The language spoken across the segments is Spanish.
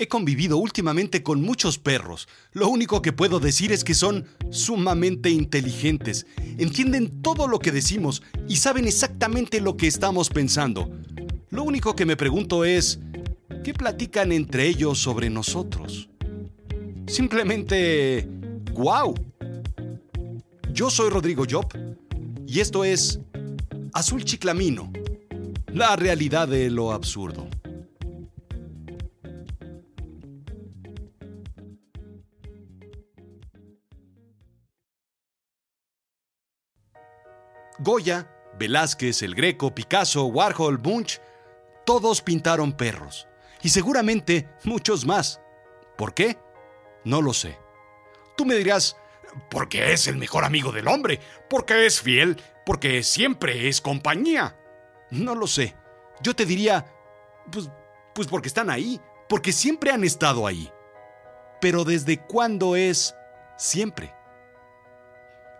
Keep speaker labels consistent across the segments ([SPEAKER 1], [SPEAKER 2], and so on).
[SPEAKER 1] He convivido últimamente con muchos perros. Lo único que puedo decir es que son sumamente inteligentes. Entienden todo lo que decimos y saben exactamente lo que estamos pensando. Lo único que me pregunto es, ¿qué platican entre ellos sobre nosotros? Simplemente, ¡wow! Yo soy Rodrigo Job y esto es Azul Chiclamino, la realidad de lo absurdo. Goya, Velázquez, El Greco, Picasso, Warhol, Munch, todos pintaron perros. Y seguramente muchos más. ¿Por qué? No lo sé. Tú me dirás, porque es el mejor amigo del hombre, porque es fiel, porque siempre es compañía. No lo sé. Yo te diría, pues, pues porque están ahí, porque siempre han estado ahí. Pero ¿desde cuándo es siempre?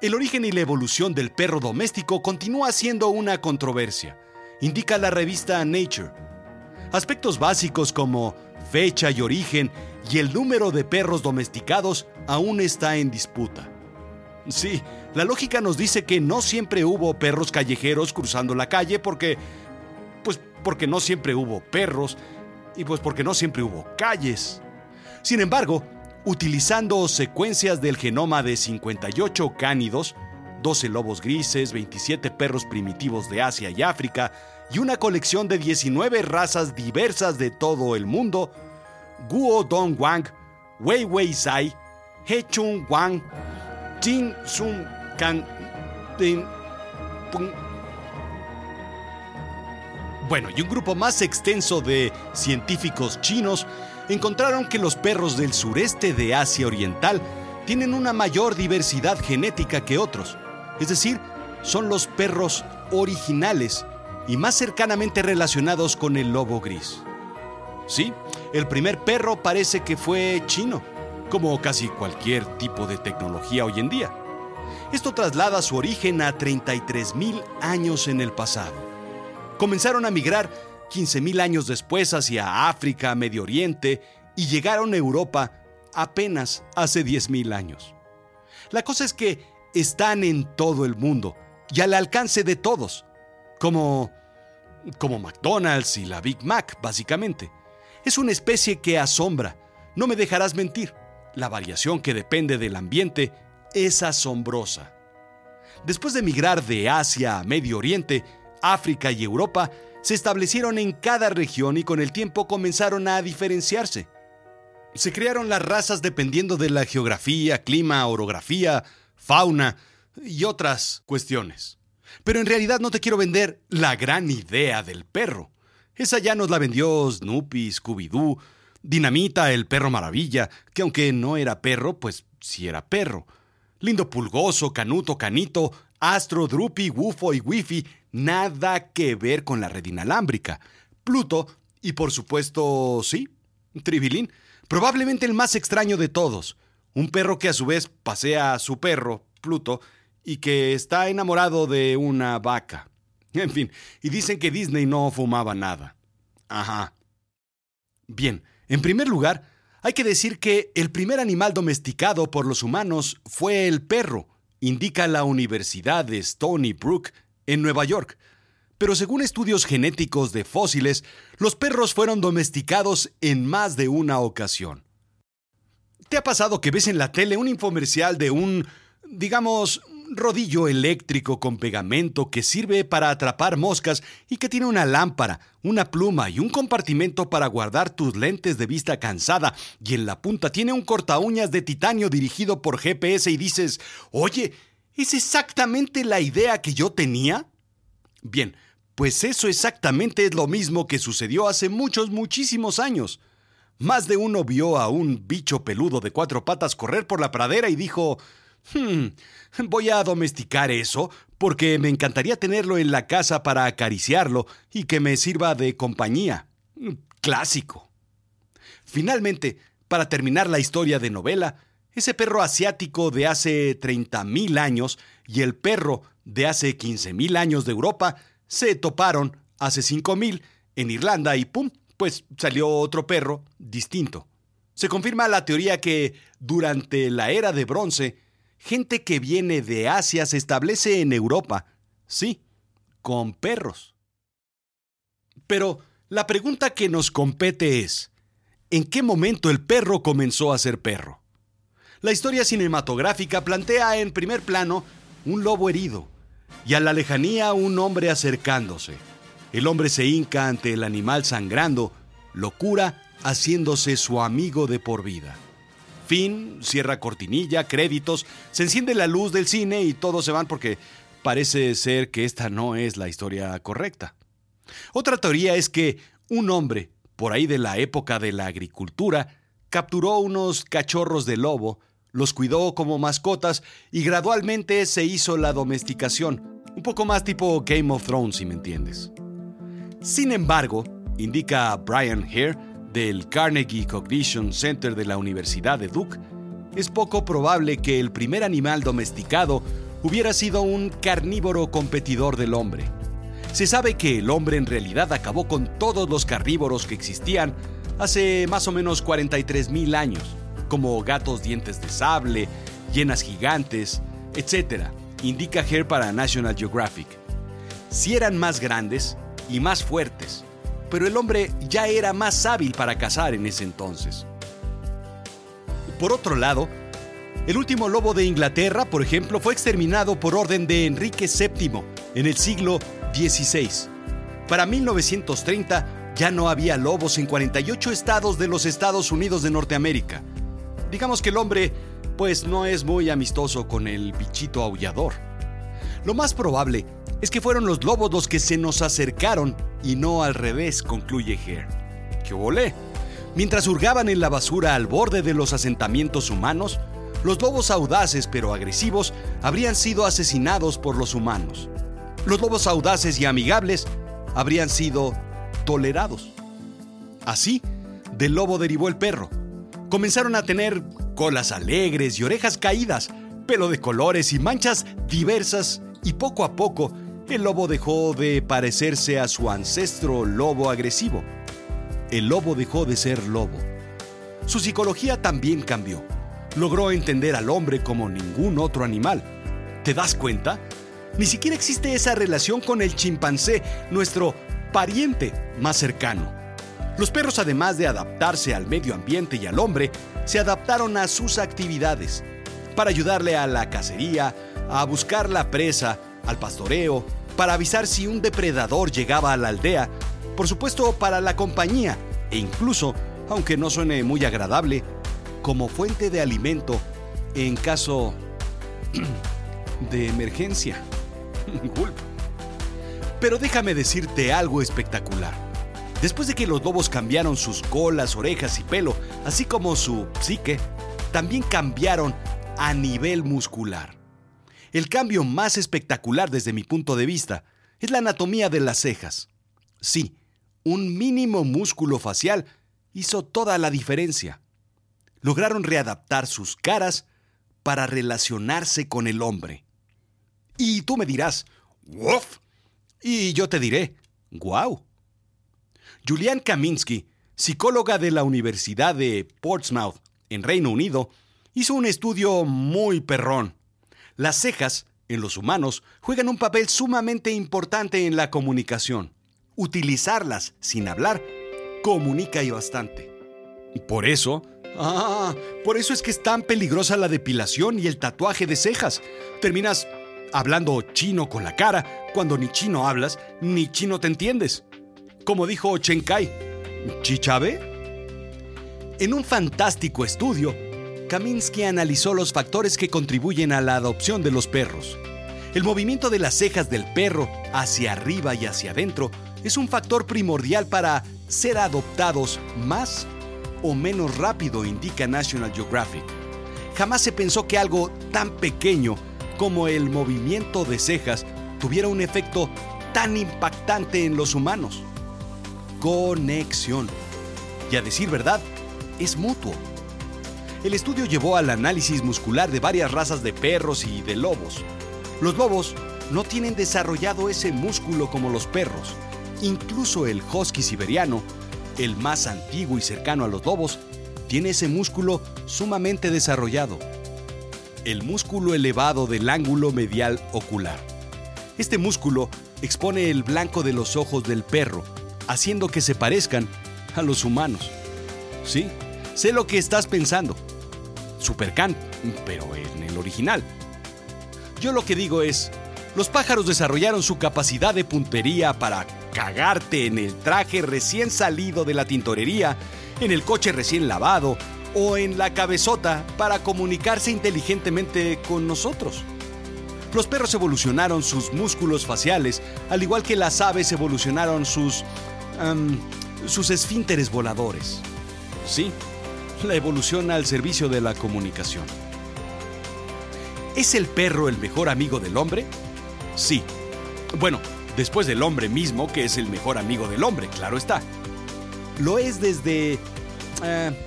[SPEAKER 1] El origen y la evolución del perro doméstico continúa siendo una controversia, indica la revista Nature. Aspectos básicos como fecha y origen y el número de perros domesticados aún está en disputa. Sí, la lógica nos dice que no siempre hubo perros callejeros cruzando la calle porque... pues porque no siempre hubo perros y pues porque no siempre hubo calles. Sin embargo, utilizando secuencias del genoma de 58 cánidos, 12 lobos grises, 27 perros primitivos de Asia y África y una colección de 19 razas diversas de todo el mundo, Guo Dong Wang, Wei Wei Sai, He Chung Wang, Jin Sun Kan Bueno, y un grupo más extenso de científicos chinos encontraron que los perros del sureste de Asia Oriental tienen una mayor diversidad genética que otros, es decir, son los perros originales y más cercanamente relacionados con el lobo gris. Sí, el primer perro parece que fue chino, como casi cualquier tipo de tecnología hoy en día. Esto traslada su origen a 33.000 años en el pasado. Comenzaron a migrar 15.000 años después hacia África, Medio Oriente y llegaron a Europa apenas hace 10.000 años. La cosa es que están en todo el mundo y al alcance de todos, como como McDonald's y la Big Mac, básicamente. Es una especie que asombra. No me dejarás mentir. La variación que depende del ambiente es asombrosa. Después de migrar de Asia a Medio Oriente, África y Europa, se establecieron en cada región y con el tiempo comenzaron a diferenciarse. Se crearon las razas dependiendo de la geografía, clima, orografía, fauna y otras cuestiones. Pero en realidad no te quiero vender la gran idea del perro. Esa ya nos la vendió Snoopy, Scooby-Doo, Dinamita, el perro maravilla, que aunque no era perro, pues sí era perro. Lindo pulgoso, canuto, canito, astro, drupi, wufo y wifi nada que ver con la red inalámbrica. Pluto y por supuesto, sí, Tribilín, probablemente el más extraño de todos. Un perro que a su vez pasea a su perro, Pluto, y que está enamorado de una vaca. En fin, y dicen que Disney no fumaba nada. Ajá. Bien, en primer lugar, hay que decir que el primer animal domesticado por los humanos fue el perro, indica la Universidad de Stony Brook en Nueva York. Pero según estudios genéticos de fósiles, los perros fueron domesticados en más de una ocasión. ¿Te ha pasado que ves en la tele un infomercial de un, digamos, rodillo eléctrico con pegamento que sirve para atrapar moscas y que tiene una lámpara, una pluma y un compartimento para guardar tus lentes de vista cansada y en la punta tiene un corta uñas de titanio dirigido por GPS y dices, oye, ¿Es exactamente la idea que yo tenía? Bien, pues eso exactamente es lo mismo que sucedió hace muchos, muchísimos años. Más de uno vio a un bicho peludo de cuatro patas correr por la pradera y dijo, hmm, voy a domesticar eso porque me encantaría tenerlo en la casa para acariciarlo y que me sirva de compañía. Clásico. Finalmente, para terminar la historia de novela, ese perro asiático de hace 30.000 años y el perro de hace 15.000 años de Europa se toparon hace 5.000 en Irlanda y ¡pum! pues salió otro perro distinto. Se confirma la teoría que durante la era de bronce, gente que viene de Asia se establece en Europa, sí, con perros. Pero la pregunta que nos compete es, ¿en qué momento el perro comenzó a ser perro? La historia cinematográfica plantea en primer plano un lobo herido y a la lejanía un hombre acercándose. El hombre se hinca ante el animal sangrando, lo cura haciéndose su amigo de por vida. Fin, cierra cortinilla, créditos, se enciende la luz del cine y todos se van porque parece ser que esta no es la historia correcta. Otra teoría es que un hombre, por ahí de la época de la agricultura, capturó unos cachorros de lobo, los cuidó como mascotas y gradualmente se hizo la domesticación, un poco más tipo Game of Thrones, si me entiendes. Sin embargo, indica Brian Hare del Carnegie Cognition Center de la Universidad de Duke, es poco probable que el primer animal domesticado hubiera sido un carnívoro competidor del hombre. Se sabe que el hombre en realidad acabó con todos los carnívoros que existían hace más o menos 43.000 años, como gatos dientes de sable, hienas gigantes, etc., indica Hare para National Geographic. Si eran más grandes y más fuertes, pero el hombre ya era más hábil para cazar en ese entonces. Por otro lado, el último lobo de Inglaterra, por ejemplo, fue exterminado por orden de Enrique VII en el siglo 16. Para 1930 ya no había lobos en 48 estados de los Estados Unidos de Norteamérica. Digamos que el hombre pues no es muy amistoso con el bichito aullador. Lo más probable es que fueron los lobos los que se nos acercaron y no al revés, concluye Hare. ¡Qué volé! Mientras hurgaban en la basura al borde de los asentamientos humanos, los lobos audaces pero agresivos habrían sido asesinados por los humanos los lobos audaces y amigables habrían sido tolerados. Así, del lobo derivó el perro. Comenzaron a tener colas alegres y orejas caídas, pelo de colores y manchas diversas, y poco a poco el lobo dejó de parecerse a su ancestro lobo agresivo. El lobo dejó de ser lobo. Su psicología también cambió. Logró entender al hombre como ningún otro animal. ¿Te das cuenta? Ni siquiera existe esa relación con el chimpancé, nuestro pariente más cercano. Los perros, además de adaptarse al medio ambiente y al hombre, se adaptaron a sus actividades para ayudarle a la cacería, a buscar la presa, al pastoreo, para avisar si un depredador llegaba a la aldea, por supuesto para la compañía e incluso, aunque no suene muy agradable, como fuente de alimento en caso de emergencia. Pero déjame decirte algo espectacular. Después de que los lobos cambiaron sus colas, orejas y pelo, así como su psique, también cambiaron a nivel muscular. El cambio más espectacular desde mi punto de vista es la anatomía de las cejas. Sí, un mínimo músculo facial hizo toda la diferencia. Lograron readaptar sus caras para relacionarse con el hombre. Y tú me dirás, ¡Woof! Y yo te diré, ¡Guau! Julian Kaminsky, psicóloga de la Universidad de Portsmouth, en Reino Unido, hizo un estudio muy perrón. Las cejas, en los humanos, juegan un papel sumamente importante en la comunicación. Utilizarlas sin hablar comunica y bastante. Por eso, ah, por eso es que es tan peligrosa la depilación y el tatuaje de cejas. Terminas hablando chino con la cara, cuando ni chino hablas, ni chino te entiendes. Como dijo Chen Kai, ¿Chichabe? En un fantástico estudio, Kaminsky analizó los factores que contribuyen a la adopción de los perros. El movimiento de las cejas del perro hacia arriba y hacia adentro es un factor primordial para ser adoptados más o menos rápido, indica National Geographic. Jamás se pensó que algo tan pequeño como el movimiento de cejas tuviera un efecto tan impactante en los humanos. Conexión. Y a decir verdad, es mutuo. El estudio llevó al análisis muscular de varias razas de perros y de lobos. Los lobos no tienen desarrollado ese músculo como los perros. Incluso el husky siberiano, el más antiguo y cercano a los lobos, tiene ese músculo sumamente desarrollado. El músculo elevado del ángulo medial ocular. Este músculo expone el blanco de los ojos del perro, haciendo que se parezcan a los humanos. Sí, sé lo que estás pensando. Supercan, pero en el original. Yo lo que digo es, los pájaros desarrollaron su capacidad de puntería para cagarte en el traje recién salido de la tintorería, en el coche recién lavado o en la cabezota para comunicarse inteligentemente con nosotros. Los perros evolucionaron sus músculos faciales, al igual que las aves evolucionaron sus... sus esfínteres voladores. Sí, la evolución al servicio de la comunicación. ¿Es el perro el mejor amigo del hombre? Sí. Bueno, después del hombre mismo, que es el mejor amigo del hombre, claro está. Lo es desde... Eh,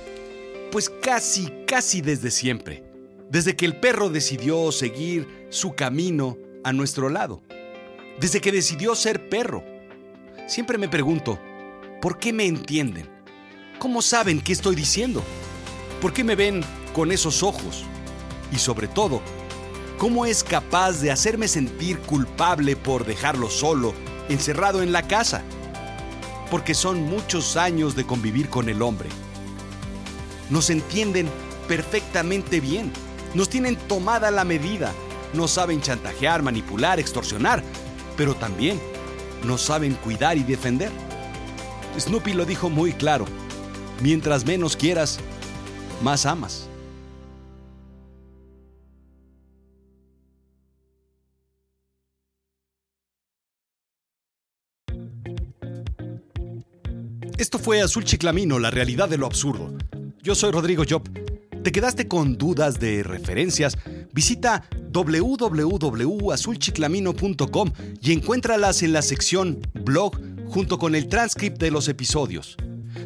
[SPEAKER 1] pues casi, casi desde siempre. Desde que el perro decidió seguir su camino a nuestro lado. Desde que decidió ser perro. Siempre me pregunto, ¿por qué me entienden? ¿Cómo saben qué estoy diciendo? ¿Por qué me ven con esos ojos? Y sobre todo, ¿Cómo es capaz de hacerme sentir culpable por dejarlo solo, encerrado en la casa? Porque son muchos años de convivir con el hombre. Nos entienden perfectamente bien. Nos tienen tomada la medida. No saben chantajear, manipular, extorsionar, pero también nos saben cuidar y defender. Snoopy lo dijo muy claro. Mientras menos quieras, más amas. Esto fue Azul Chiclamino, la realidad de lo absurdo. Yo soy Rodrigo Job. ¿Te quedaste con dudas de referencias? Visita www.azulchiclamino.com y encuéntralas en la sección blog junto con el transcript de los episodios.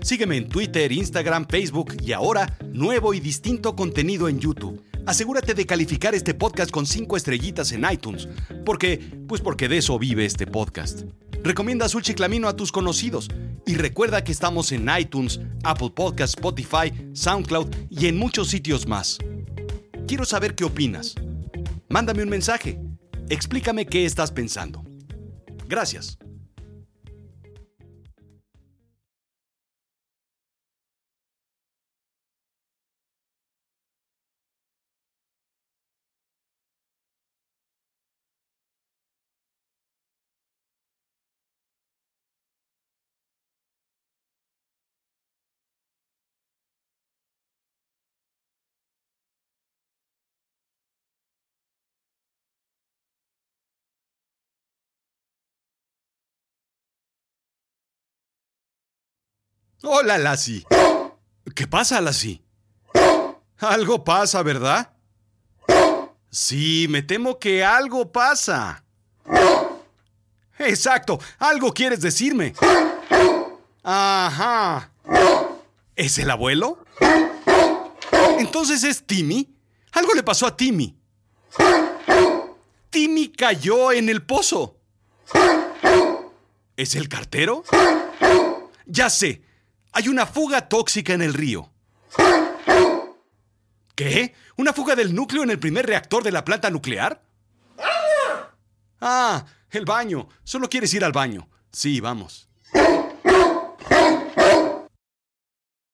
[SPEAKER 1] Sígueme en Twitter, Instagram, Facebook y ahora nuevo y distinto contenido en YouTube. Asegúrate de calificar este podcast con 5 estrellitas en iTunes, porque pues porque de eso vive este podcast. Recomienda Azul Chiclamino a tus conocidos y recuerda que estamos en iTunes, Apple Podcasts, Spotify, SoundCloud y en muchos sitios más. Quiero saber qué opinas. Mándame un mensaje. Explícame qué estás pensando. Gracias. Hola, Lassie. ¿Qué pasa, Lassie? Algo pasa, ¿verdad? Sí, me temo que algo pasa. Exacto, algo quieres decirme. Ajá. ¿Es el abuelo? Entonces es Timmy. Algo le pasó a Timmy. Timmy cayó en el pozo. ¿Es el cartero? Ya sé, hay una fuga tóxica en el río. ¿Qué? ¿Una fuga del núcleo en el primer reactor de la planta nuclear? Ah, el baño. Solo quieres ir al baño. Sí, vamos.